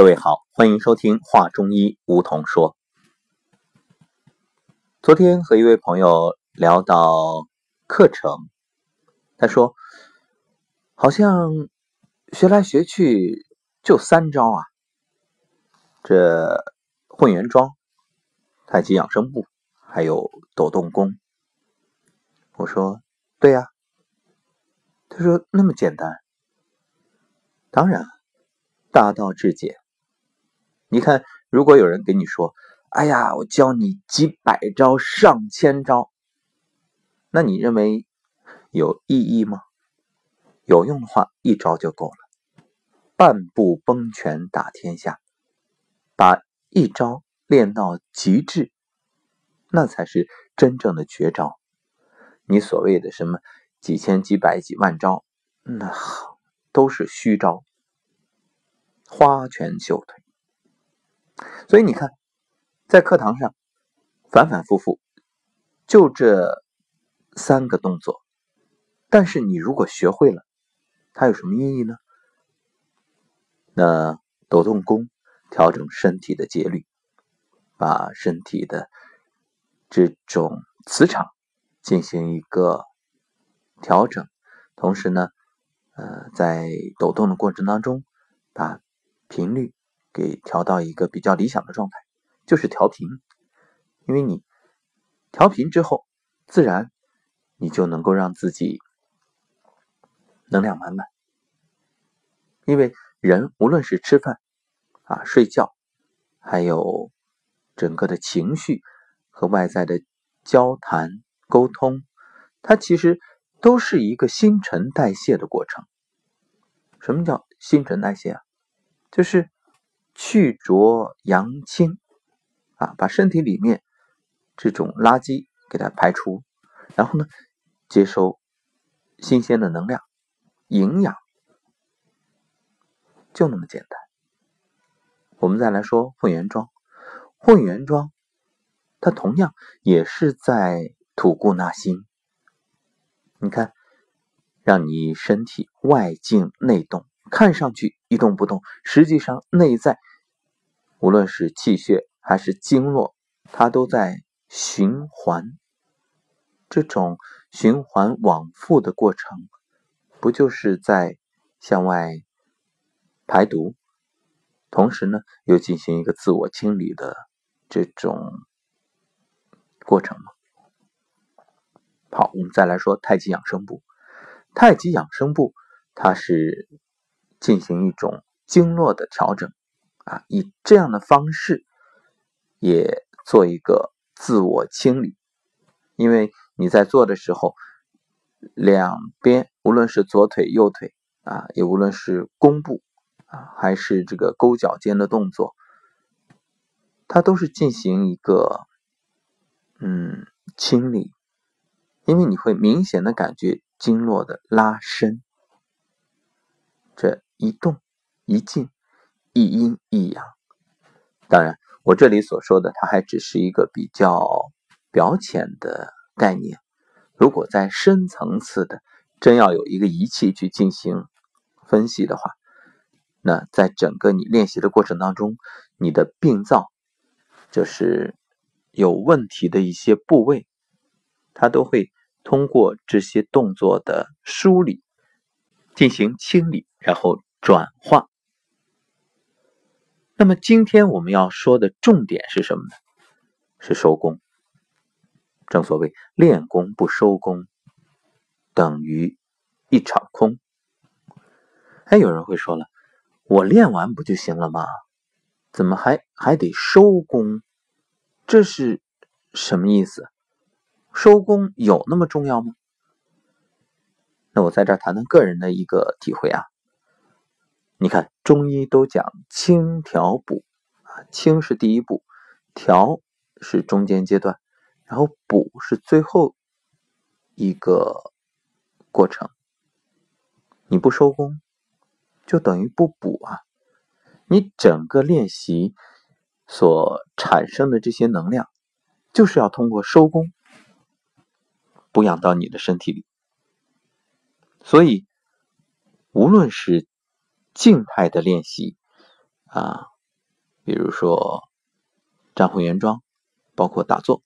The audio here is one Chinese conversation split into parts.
各位好，欢迎收听《话中医》，梧桐说。昨天和一位朋友聊到课程，他说：“好像学来学去就三招啊，这混元桩、太极养生步，还有抖动功。”我说：“对呀。”他说：“那么简单？”当然，大道至简。你看，如果有人跟你说：“哎呀，我教你几百招、上千招”，那你认为有意义吗？有用的话，一招就够了。半步崩拳打天下，把一招练到极致，那才是真正的绝招。你所谓的什么几千、几百、几万招，那都是虚招，花拳绣腿。所以你看，在课堂上反反复复就这三个动作，但是你如果学会了，它有什么意义呢？那抖动功调整身体的节律，把身体的这种磁场进行一个调整，同时呢，呃，在抖动的过程当中，把频率。给调到一个比较理想的状态，就是调频。因为你调频之后，自然你就能够让自己能量满满。因为人无论是吃饭啊、睡觉，还有整个的情绪和外在的交谈沟通，它其实都是一个新陈代谢的过程。什么叫新陈代谢啊？就是。去浊扬清，啊，把身体里面这种垃圾给它排出，然后呢，接收新鲜的能量、营养，就那么简单。我们再来说混元桩，混元桩它同样也是在吐故纳新。你看，让你身体外静内动，看上去一动不动，实际上内在。无论是气血还是经络，它都在循环。这种循环往复的过程，不就是在向外排毒，同时呢，又进行一个自我清理的这种过程吗？好，我们再来说太极养生步。太极养生步，它是进行一种经络的调整。啊，以这样的方式也做一个自我清理，因为你在做的时候，两边无论是左腿、右腿啊，也无论是弓步啊，还是这个勾脚尖的动作，它都是进行一个嗯清理，因为你会明显的感觉经络的拉伸，这一动一静。一阴一阳，当然，我这里所说的，它还只是一个比较表浅的概念。如果在深层次的，真要有一个仪器去进行分析的话，那在整个你练习的过程当中，你的病灶，就是有问题的一些部位，它都会通过这些动作的梳理进行清理，然后转化。那么今天我们要说的重点是什么呢？是收工。正所谓练功不收功，等于一场空。哎，有人会说了，我练完不就行了吗？怎么还还得收功？这是什么意思？收功有那么重要吗？那我在这谈谈个人的一个体会啊。你看，中医都讲清调补啊，清是第一步，调是中间阶段，然后补是最后一个过程。你不收工，就等于不补啊！你整个练习所产生的这些能量，就是要通过收工补养到你的身体里。所以，无论是静态的练习，啊，比如说站混元桩，包括打坐，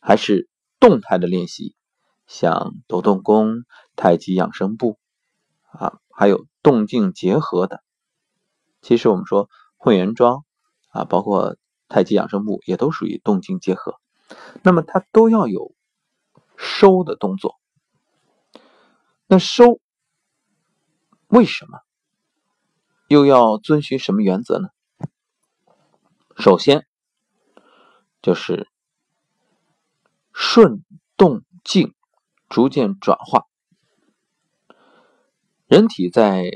还是动态的练习，像抖动功、太极养生步啊，还有动静结合的。其实我们说混元桩啊，包括太极养生步，也都属于动静结合。那么它都要有收的动作。那收为什么又要遵循什么原则呢？首先就是顺动静逐渐转化。人体在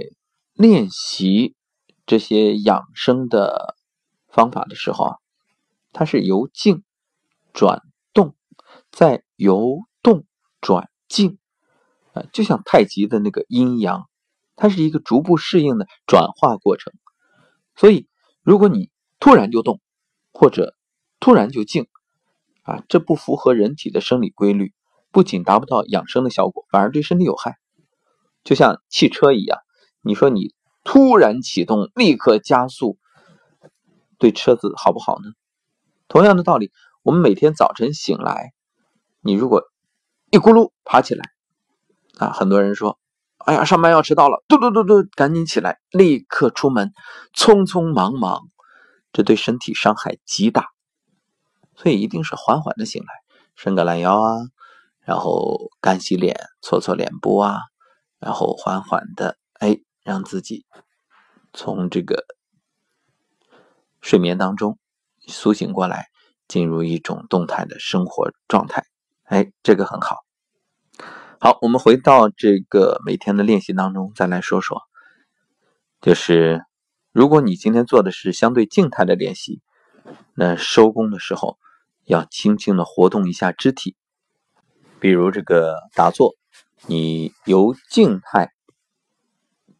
练习这些养生的方法的时候啊，它是由静转动，再由动转静。啊，就像太极的那个阴阳，它是一个逐步适应的转化过程。所以，如果你突然就动，或者突然就静，啊，这不符合人体的生理规律，不仅达不到养生的效果，反而对身体有害。就像汽车一样，你说你突然启动，立刻加速，对车子好不好呢？同样的道理，我们每天早晨醒来，你如果一咕噜爬起来。啊，很多人说：“哎呀，上班要迟到了，嘟嘟嘟嘟，赶紧起来，立刻出门，匆匆忙忙，这对身体伤害极大。所以一定是缓缓的醒来，伸个懒腰啊，然后干洗脸，搓搓脸部啊，然后缓缓的，哎，让自己从这个睡眠当中苏醒过来，进入一种动态的生活状态。哎，这个很好。”好，我们回到这个每天的练习当中，再来说说，就是如果你今天做的是相对静态的练习，那收工的时候要轻轻的活动一下肢体，比如这个打坐，你由静态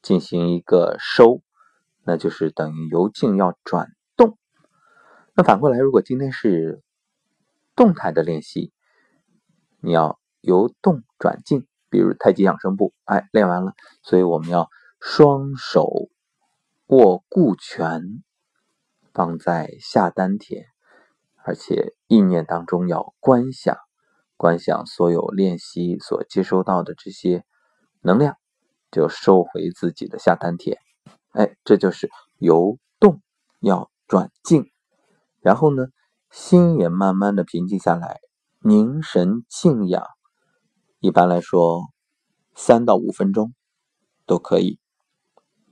进行一个收，那就是等于由静要转动。那反过来，如果今天是动态的练习，你要。由动转静，比如太极养生步，哎，练完了，所以我们要双手握固拳，放在下丹田，而且意念当中要观想，观想所有练习所接收到的这些能量，就收回自己的下丹田，哎，这就是由动要转静，然后呢，心也慢慢的平静下来，凝神静养。一般来说，三到五分钟都可以。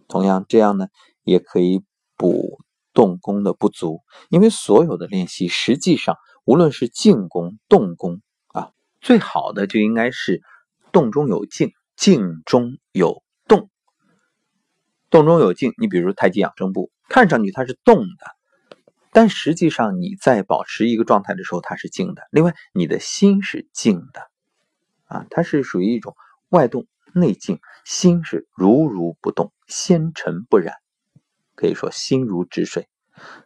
同样，这样呢也可以补动功的不足。因为所有的练习，实际上无论是静功、动功啊，最好的就应该是动中有静，静中有动。动中有静，你比如太极养生步，看上去它是动的，但实际上你在保持一个状态的时候，它是静的。另外，你的心是静的。啊，它是属于一种外动内静，心是如如不动，纤尘不染，可以说心如止水。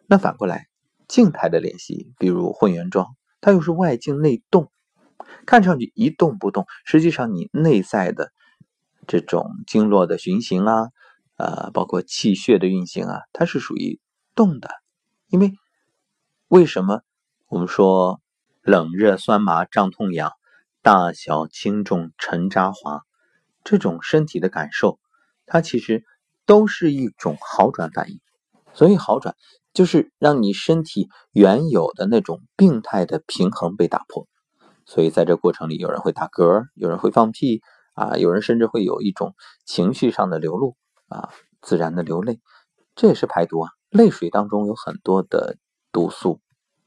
那反过来，静态的练习，比如混元桩，它又是外静内动，看上去一动不动，实际上你内在的这种经络的循行啊，呃，包括气血的运行啊，它是属于动的。因为为什么我们说冷热酸麻胀痛痒？大小轻重沉渣滑，这种身体的感受，它其实都是一种好转反应。所以好转就是让你身体原有的那种病态的平衡被打破。所以在这过程里，有人会打嗝，有人会放屁啊，有人甚至会有一种情绪上的流露啊，自然的流泪，这也是排毒啊。泪水当中有很多的毒素，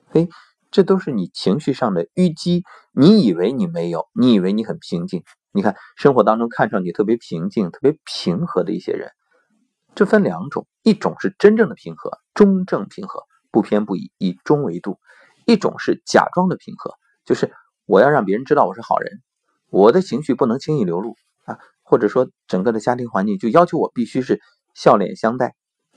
嘿。这都是你情绪上的淤积，你以为你没有，你以为你很平静。你看生活当中看上去特别平静、特别平和的一些人，这分两种：一种是真正的平和，中正平和，不偏不倚，以中为度；一种是假装的平和，就是我要让别人知道我是好人，我的情绪不能轻易流露啊，或者说整个的家庭环境就要求我必须是笑脸相待。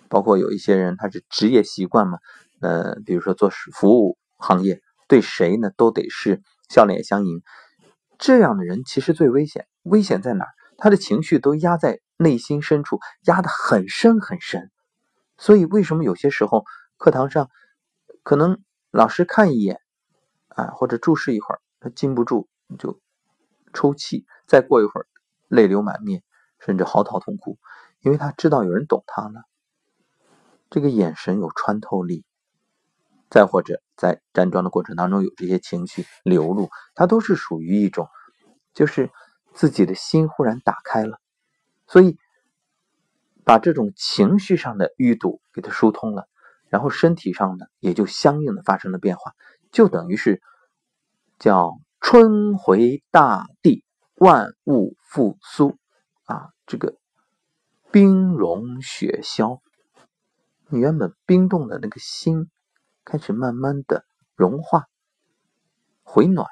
包括有一些人他是职业习惯嘛，呃，比如说做服务。行业对谁呢都得是笑脸相迎，这样的人其实最危险。危险在哪？他的情绪都压在内心深处，压得很深很深。所以为什么有些时候课堂上可能老师看一眼啊，或者注视一会儿，他禁不住就抽泣，再过一会儿泪流满面，甚至嚎啕痛哭，因为他知道有人懂他了。这个眼神有穿透力，再或者在站桩的过程当中有这些情绪流露，它都是属于一种，就是自己的心忽然打开了，所以。把这种情绪上的淤堵给它疏通了，然后身体上呢也就相应的发生了变化，就等于是叫春回大地，万物复苏啊，这个冰融雪消，你原本冰冻的那个心开始慢慢的融化回暖，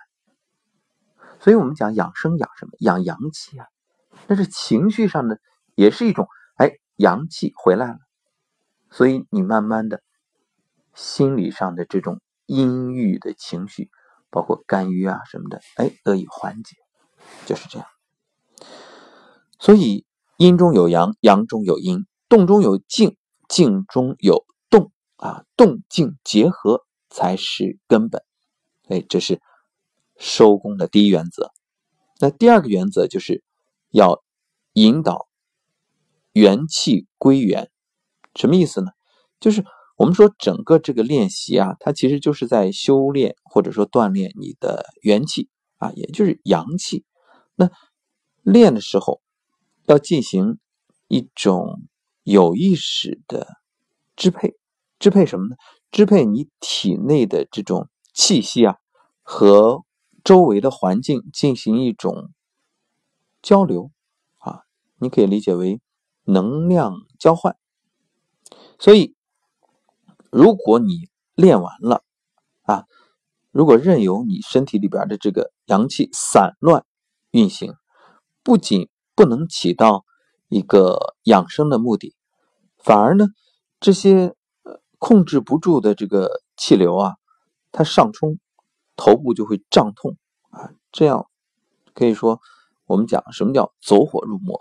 所以我们讲养生养什么？养阳气啊，但是情绪上呢也是一种哎。阳气回来了，所以你慢慢的，心理上的这种阴郁的情绪，包括肝郁啊什么的，哎，得以缓解，就是这样。所以阴中有阳，阳中有阴，动中有静，静中有啊，动静结合才是根本。哎，这是收功的第一原则。那第二个原则就是要引导。元气归元，什么意思呢？就是我们说整个这个练习啊，它其实就是在修炼或者说锻炼你的元气啊，也就是阳气。那练的时候要进行一种有意识的支配，支配什么呢？支配你体内的这种气息啊，和周围的环境进行一种交流啊，你可以理解为。能量交换，所以如果你练完了啊，如果任由你身体里边的这个阳气散乱运行，不仅不能起到一个养生的目的，反而呢，这些控制不住的这个气流啊，它上冲，头部就会胀痛啊，这样可以说我们讲什么叫走火入魔。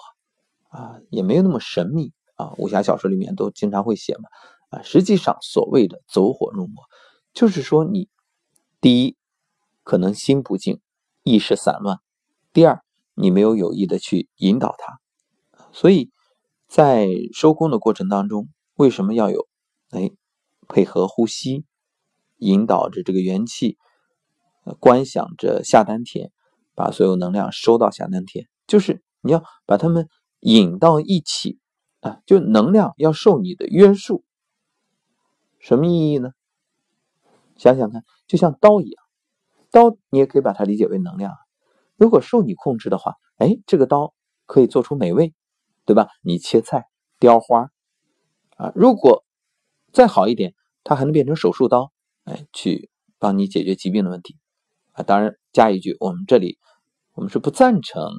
啊，也没有那么神秘啊。武侠小说里面都经常会写嘛。啊，实际上所谓的走火入魔，就是说你第一可能心不静，意识散乱；第二，你没有有意的去引导它。所以在收功的过程当中，为什么要有哎配合呼吸，引导着这个元气，呃观想着下丹田，把所有能量收到下丹田，就是你要把它们。引到一起啊，就能量要受你的约束，什么意义呢？想想看，就像刀一样，刀你也可以把它理解为能量。如果受你控制的话，哎，这个刀可以做出美味，对吧？你切菜、雕花啊，如果再好一点，它还能变成手术刀，哎，去帮你解决疾病的问题啊。当然，加一句，我们这里我们是不赞成。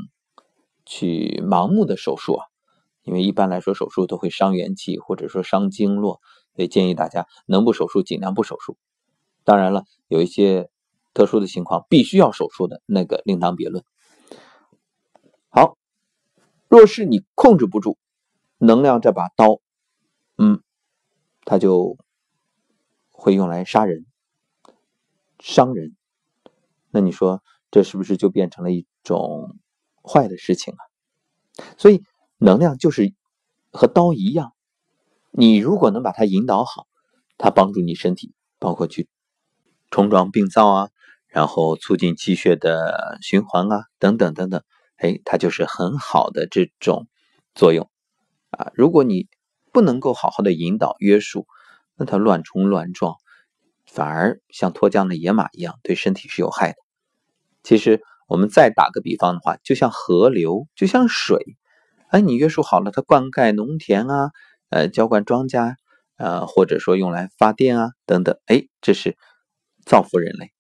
去盲目的手术啊，因为一般来说手术都会伤元气或者说伤经络，所以建议大家能不手术尽量不手术。当然了，有一些特殊的情况必须要手术的那个另当别论。好，若是你控制不住能量这把刀，嗯，它就会用来杀人、伤人。那你说这是不是就变成了一种？坏的事情啊，所以能量就是和刀一样，你如果能把它引导好，它帮助你身体，包括去冲撞病灶啊，然后促进气血的循环啊，等等等等，哎，它就是很好的这种作用啊。如果你不能够好好的引导约束，那它乱冲乱撞，反而像脱缰的野马一样，对身体是有害的。其实。我们再打个比方的话，就像河流，就像水，哎，你约束好了，它灌溉农田啊，呃，浇灌庄稼，呃，或者说用来发电啊，等等，哎，这是造福人类。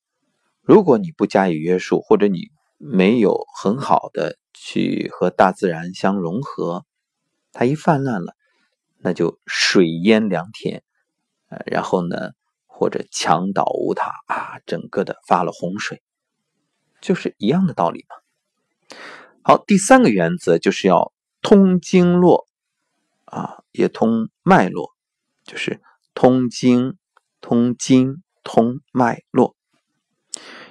如果你不加以约束，或者你没有很好的去和大自然相融合，它一泛滥了，那就水淹良田，呃，然后呢，或者墙倒屋塌啊，整个的发了洪水。就是一样的道理嘛。好，第三个原则就是要通经络啊，也通脉络。就是通经、通经、通脉络。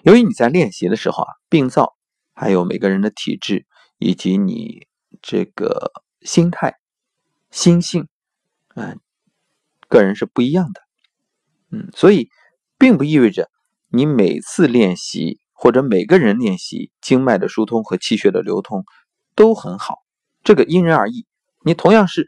由于你在练习的时候啊，病灶还有每个人的体质以及你这个心态、心性，嗯，个人是不一样的，嗯，所以并不意味着你每次练习或者每个人练习经脉的疏通和气血的流通都很好，这个因人而异。你同样是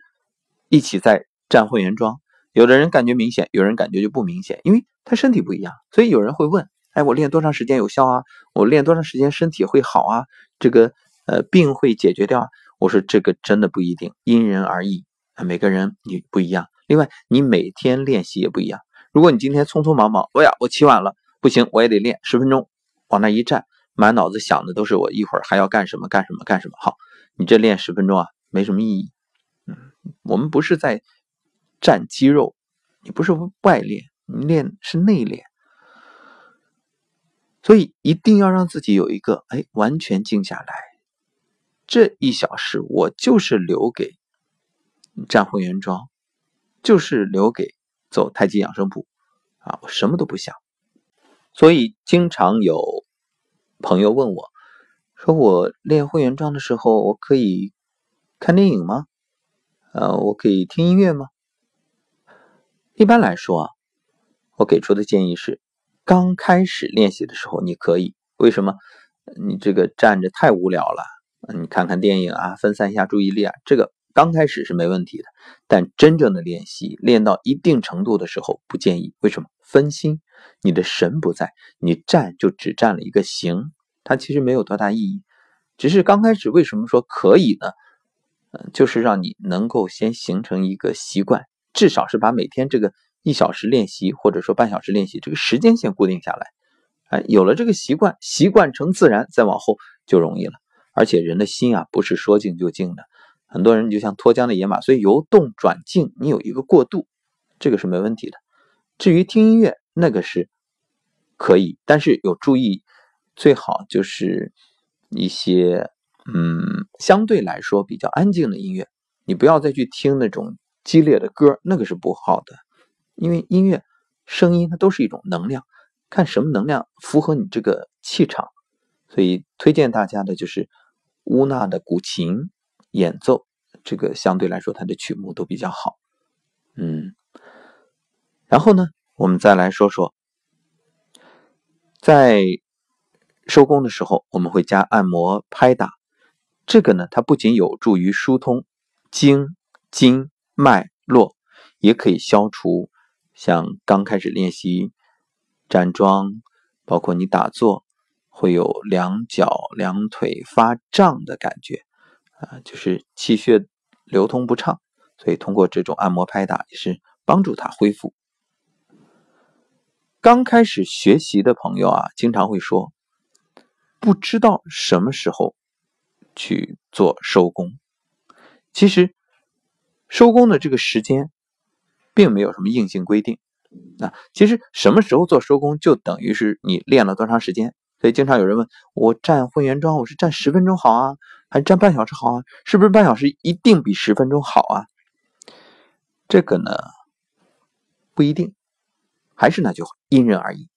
一起在站混元桩，有的人感觉明显，有人感觉就不明显，因为他身体不一样，所以有人会问。哎，我练多长时间有效啊？我练多长时间身体会好啊？这个呃病会解决掉啊？我说这个真的不一定，因人而异，每个人你不一样。另外，你每天练习也不一样。如果你今天匆匆忙忙，哎呀，我起晚了，不行，我也得练十分钟，往那一站，满脑子想的都是我一会儿还要干什么干什么干什么。好，你这练十分钟啊，没什么意义。嗯，我们不是在站肌肉，你不是外练，你练是内练。所以一定要让自己有一个哎，完全静下来。这一小时我就是留给站混元桩，就是留给走太极养生步啊！我什么都不想。所以经常有朋友问我，说我练混元桩的时候，我可以看电影吗？呃，我可以听音乐吗？一般来说啊，我给出的建议是。刚开始练习的时候，你可以为什么？你这个站着太无聊了，你看看电影啊，分散一下注意力啊，这个刚开始是没问题的。但真正的练习练到一定程度的时候，不建议。为什么？分心，你的神不在，你站就只站了一个形，它其实没有多大意义。只是刚开始为什么说可以呢？嗯，就是让你能够先形成一个习惯，至少是把每天这个。一小时练习，或者说半小时练习，这个时间先固定下来，哎，有了这个习惯，习惯成自然，再往后就容易了。而且人的心啊，不是说静就静的，很多人就像脱缰的野马，所以由动转静，你有一个过渡，这个是没问题的。至于听音乐，那个是可以，但是有注意，最好就是一些嗯相对来说比较安静的音乐，你不要再去听那种激烈的歌，那个是不好的。因为音乐声音它都是一种能量，看什么能量符合你这个气场，所以推荐大家的就是乌娜的古琴演奏，这个相对来说它的曲目都比较好。嗯，然后呢，我们再来说说，在收工的时候我们会加按摩拍打，这个呢它不仅有助于疏通经经脉络，也可以消除。像刚开始练习站桩，包括你打坐，会有两脚两腿发胀的感觉，啊，就是气血流通不畅，所以通过这种按摩拍打也是帮助他恢复。刚开始学习的朋友啊，经常会说不知道什么时候去做收工。其实收工的这个时间。并没有什么硬性规定，啊，其实什么时候做收工就等于是你练了多长时间。所以经常有人问我站混元桩，我是站十分钟好啊，还站半小时好啊？是不是半小时一定比十分钟好啊？这个呢不一定，还是那句话，因人而异。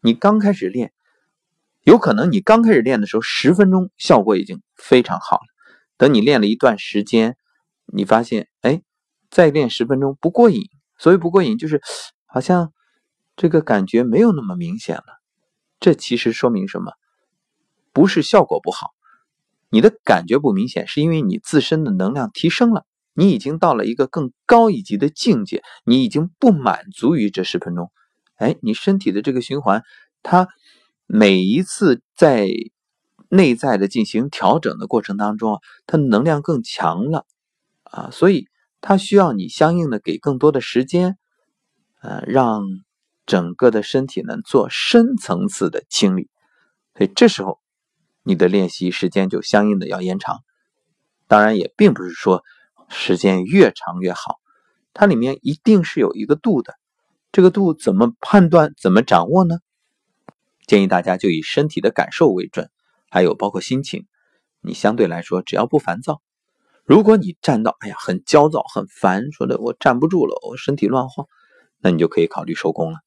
你刚开始练，有可能你刚开始练的时候十分钟效果已经非常好了，等你练了一段时间，你发现哎。再练十分钟不过瘾，所谓不过瘾就是好像这个感觉没有那么明显了。这其实说明什么？不是效果不好，你的感觉不明显，是因为你自身的能量提升了，你已经到了一个更高一级的境界，你已经不满足于这十分钟。哎，你身体的这个循环，它每一次在内在的进行调整的过程当中啊，它能量更强了啊，所以。它需要你相应的给更多的时间，呃，让整个的身体呢做深层次的清理，所以这时候你的练习时间就相应的要延长。当然也并不是说时间越长越好，它里面一定是有一个度的。这个度怎么判断、怎么掌握呢？建议大家就以身体的感受为准，还有包括心情，你相对来说只要不烦躁。如果你站到，哎呀，很焦躁、很烦，说的我站不住了，我身体乱晃，那你就可以考虑收工了。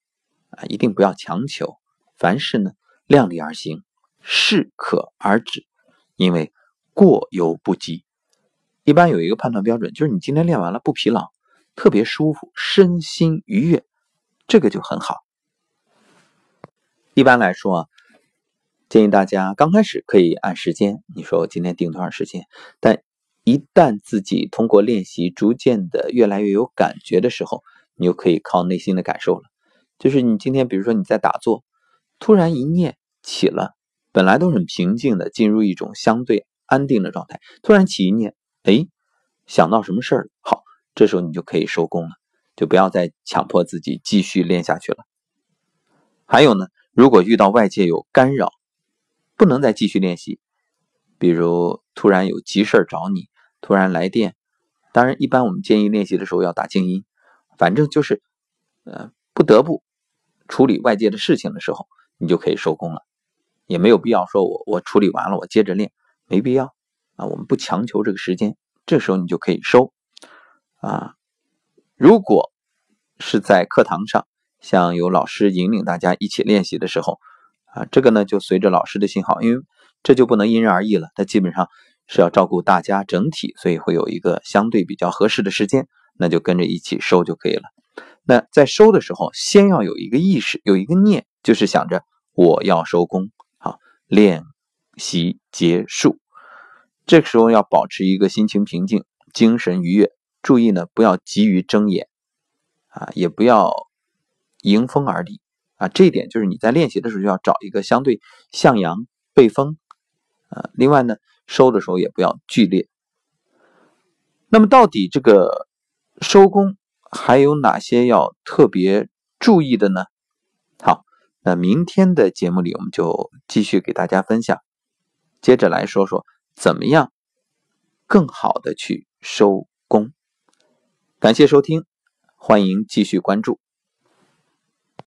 啊，一定不要强求，凡事呢量力而行，适可而止，因为过犹不及。一般有一个判断标准，就是你今天练完了不疲劳，特别舒服，身心愉悦，这个就很好。一般来说啊，建议大家刚开始可以按时间，你说我今天定多长时间，但一旦自己通过练习逐渐的越来越有感觉的时候，你就可以靠内心的感受了。就是你今天比如说你在打坐，突然一念起了，本来都很平静的，进入一种相对安定的状态，突然起一念。哎，想到什么事儿？好，这时候你就可以收工了，就不要再强迫自己继续练下去了。还有呢，如果遇到外界有干扰，不能再继续练习，比如突然有急事找你，突然来电，当然一般我们建议练习的时候要打静音，反正就是，呃，不得不处理外界的事情的时候，你就可以收工了，也没有必要说我我处理完了我接着练，没必要。啊，我们不强求这个时间，这时候你就可以收。啊，如果是在课堂上，像有老师引领大家一起练习的时候，啊，这个呢就随着老师的信号，因为这就不能因人而异了，它基本上是要照顾大家整体，所以会有一个相对比较合适的时间，那就跟着一起收就可以了。那在收的时候，先要有一个意识，有一个念，就是想着我要收工，练习结束。这个时候要保持一个心情平静、精神愉悦，注意呢不要急于睁眼，啊，也不要迎风而立，啊，这一点就是你在练习的时候就要找一个相对向阳、背风，啊，另外呢收的时候也不要剧烈。那么到底这个收工还有哪些要特别注意的呢？那明天的节目里我们就继续给大家分享，接着来说说。怎么样更好的去收工？感谢收听，欢迎继续关注。